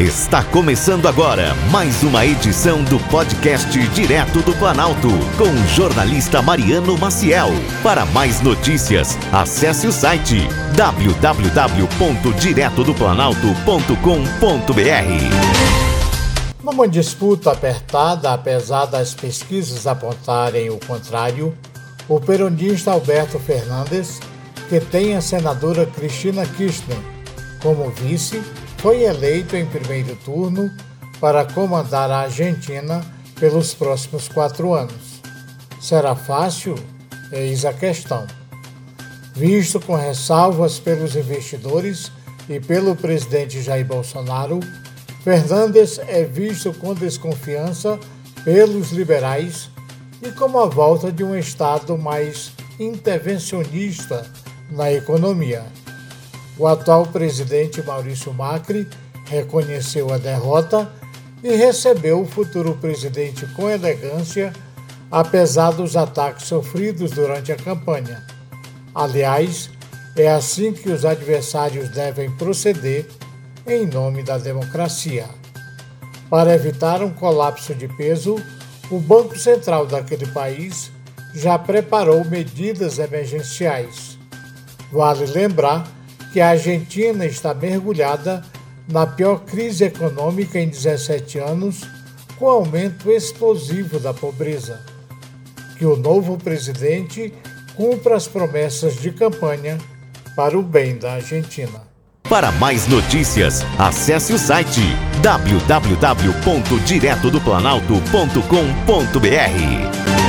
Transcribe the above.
Está começando agora mais uma edição do podcast Direto do Planalto, com o jornalista Mariano Maciel. Para mais notícias, acesse o site www.diretodoplanalto.com.br. Numa disputa apertada, apesar das pesquisas apontarem o contrário, o peronista Alberto Fernandes, que tem a senadora Cristina Kirchner como vice, foi eleito em primeiro turno para comandar a Argentina pelos próximos quatro anos. Será fácil? Eis a questão. Visto com ressalvas pelos investidores e pelo presidente Jair Bolsonaro, Fernandes é visto com desconfiança pelos liberais e como a volta de um Estado mais intervencionista na economia. O atual presidente Maurício Macri reconheceu a derrota e recebeu o futuro presidente com elegância, apesar dos ataques sofridos durante a campanha. Aliás, é assim que os adversários devem proceder em nome da democracia. Para evitar um colapso de peso, o Banco Central daquele país já preparou medidas emergenciais. Vale lembrar que a Argentina está mergulhada na pior crise econômica em 17 anos, com aumento explosivo da pobreza. Que o novo presidente cumpra as promessas de campanha para o bem da Argentina. Para mais notícias, acesse o site www.diretodoplanalto.com.br.